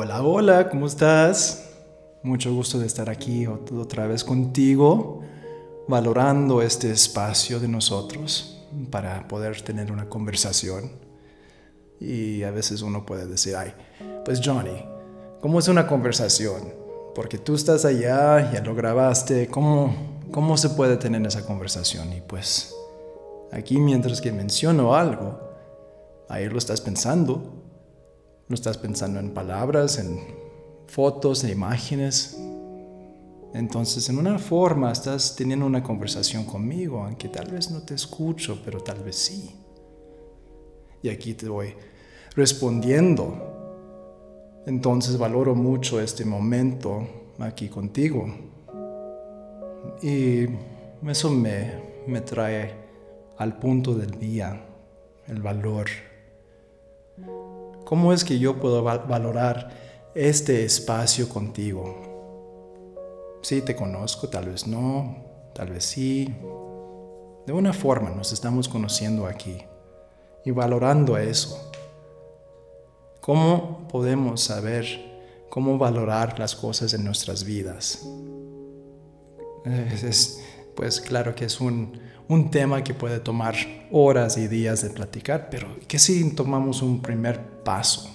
Hola, hola, ¿cómo estás? Mucho gusto de estar aquí otra vez contigo, valorando este espacio de nosotros para poder tener una conversación. Y a veces uno puede decir, ay, pues Johnny, ¿cómo es una conversación? Porque tú estás allá, ya lo grabaste, ¿cómo, cómo se puede tener esa conversación? Y pues aquí mientras que menciono algo, ahí lo estás pensando no estás pensando en palabras, en fotos, en imágenes. Entonces, en una forma, estás teniendo una conversación conmigo, aunque tal vez no te escucho, pero tal vez sí. Y aquí te voy respondiendo. Entonces, valoro mucho este momento aquí contigo. Y eso me, me trae al punto del día, el valor ¿Cómo es que yo puedo valorar este espacio contigo? Sí, te conozco, tal vez no, tal vez sí. De una forma nos estamos conociendo aquí y valorando eso. ¿Cómo podemos saber cómo valorar las cosas en nuestras vidas? pues claro que es un, un tema que puede tomar horas y días de platicar, pero ¿qué si tomamos un primer paso?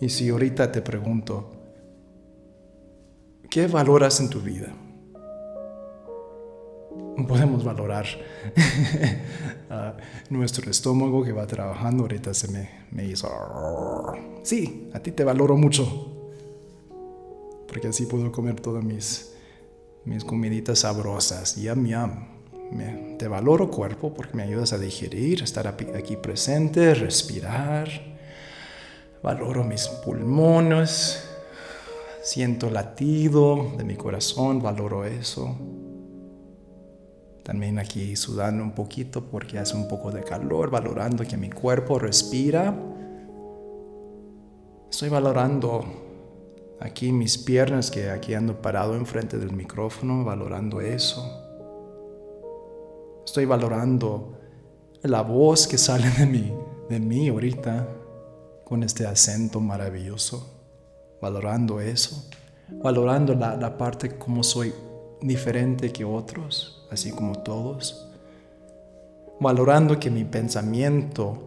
Y si ahorita te pregunto, ¿qué valoras en tu vida? Podemos valorar nuestro estómago que va trabajando, ahorita se me, me hizo... Sí, a ti te valoro mucho, porque así puedo comer todas mis mis comiditas sabrosas, yam yam. Me, te valoro cuerpo porque me ayudas a digerir, estar aquí presente, respirar. Valoro mis pulmones, siento latido de mi corazón, valoro eso. También aquí sudando un poquito porque hace un poco de calor, valorando que mi cuerpo respira. Estoy valorando aquí mis piernas que aquí ando parado enfrente del micrófono valorando eso. Estoy valorando la voz que sale de mí, de mí ahorita con este acento maravilloso, valorando eso, valorando la, la parte como soy diferente que otros, así como todos, valorando que mi pensamiento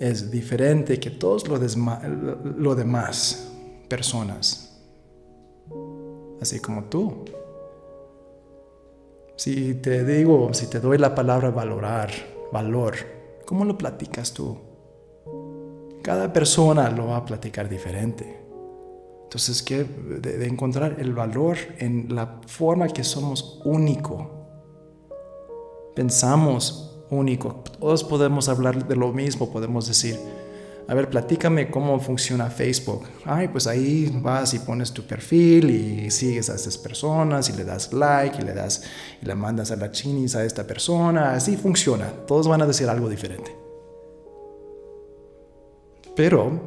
es diferente que todos lo, lo demás personas, así como tú. Si te digo, si te doy la palabra valorar, valor, ¿cómo lo platicas tú? Cada persona lo va a platicar diferente. Entonces, que de, de, encontrar el valor en la forma que somos único. Pensamos único. Todos podemos hablar de lo mismo, podemos decir, a ver, platícame cómo funciona Facebook. Ay, pues ahí vas y pones tu perfil y sigues a estas personas y le das like y le das y le mandas a la chinis a esta persona. Así funciona. Todos van a decir algo diferente. Pero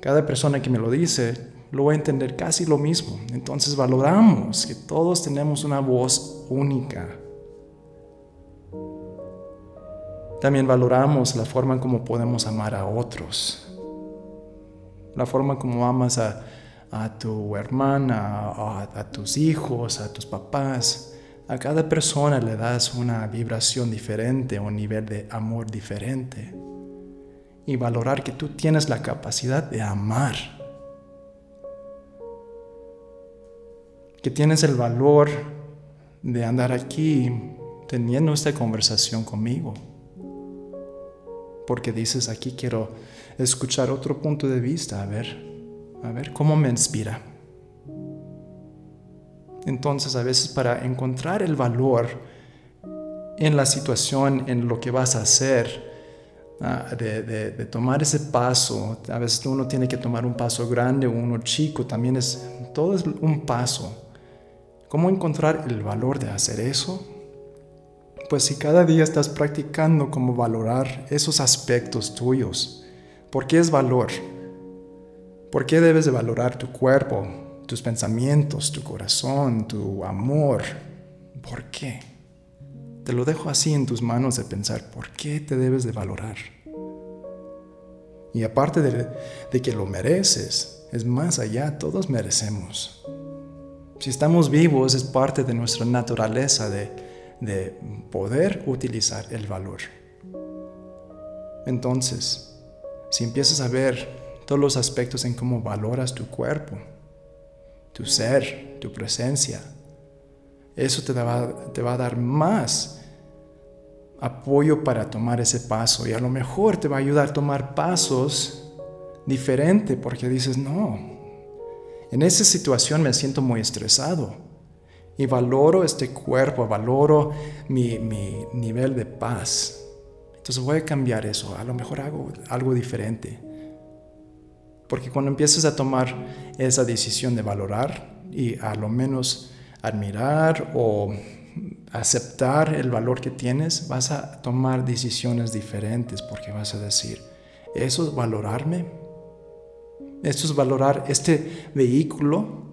cada persona que me lo dice lo va a entender casi lo mismo. Entonces valoramos que todos tenemos una voz única. También valoramos la forma en cómo podemos amar a otros la forma como amas a, tu hermana, a, tus hijos, a tus papás. A cada persona le das una vibración diferente, un nivel de amor diferente. Y valorar que tú tienes la capacidad de amar. Que tienes el valor de andar aquí teniendo esta conversación conmigo. Porque dices, aquí quiero escuchar otro punto de vista, a ver, a ver cómo me inspira. Entonces a veces para encontrar el valor en la situación, en lo que vas a hacer, ah, de, tomar ese paso, a veces uno tiene que tomar un paso grande o uno chico, también es, todo es un paso. ¿Cómo encontrar el valor de hacer eso? Pues si cada día estás practicando cómo valorar esos aspectos tuyos, ¿Por qué es valor? ¿Por qué debes de valorar tu cuerpo, tus pensamientos, tu corazón, tu amor? ¿Por qué? Te lo dejo así en tus manos de pensar, ¿por qué te debes de valorar? Y aparte de, de que lo mereces, es más allá, todos merecemos. Si estamos vivos es parte de nuestra naturaleza de, de poder utilizar el valor. Entonces, si empiezas a ver todos los aspectos en cómo valoras tu cuerpo, tu ser, tu presencia, eso te va, a dar más apoyo para tomar ese paso y a lo mejor te va a ayudar a tomar pasos diferentes porque dices, no, en esa situación me siento muy estresado y valoro este cuerpo, valoro mi nivel de paz. Entonces voy a cambiar eso, a lo mejor hago algo diferente. Porque cuando empiezas a tomar esa decisión de valorar y a lo menos admirar o aceptar el valor que tienes, vas a tomar decisiones diferentes porque vas a decir, eso es valorarme, eso es valorar este vehículo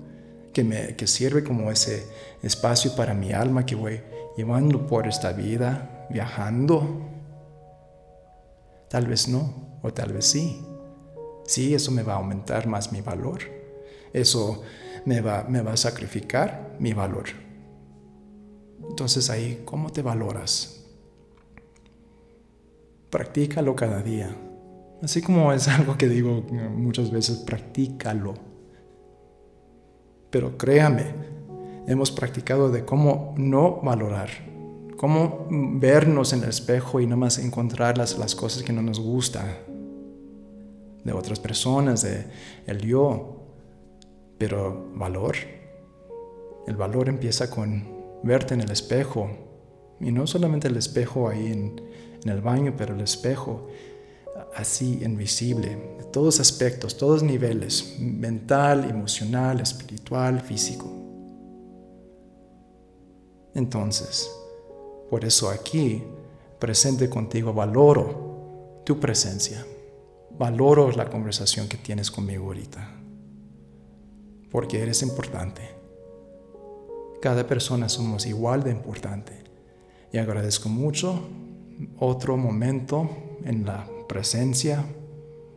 que, me, que sirve como ese espacio para mi alma que voy llevando por esta vida, viajando. Tal vez no, o tal vez sí. Sí, eso me va a aumentar más mi valor. Eso me va, me va a sacrificar mi valor. Entonces ahí, ¿cómo te valoras? Practícalo cada día. Así como es algo que digo muchas veces, practícalo. Pero créame, hemos practicado de cómo no valorar, cómo vernos en el espejo y no más encontrar las, las cosas que no nos gustan de otras personas, de el yo. Pero valor, el valor empieza con verte en el espejo. Y no solamente el espejo ahí en, en el baño, pero el espejo así invisible, de todos aspectos, todos niveles, mental, emocional, espiritual, físico. Entonces, por eso aquí, presente contigo, valoro tu presencia, valoro la conversación que tienes conmigo ahorita porque eres importante. Cada persona somos igual de importante. Y agradezco mucho otro momento en la presencia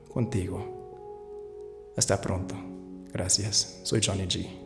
contigo. Hasta pronto. Gracias. Soy Johnny G.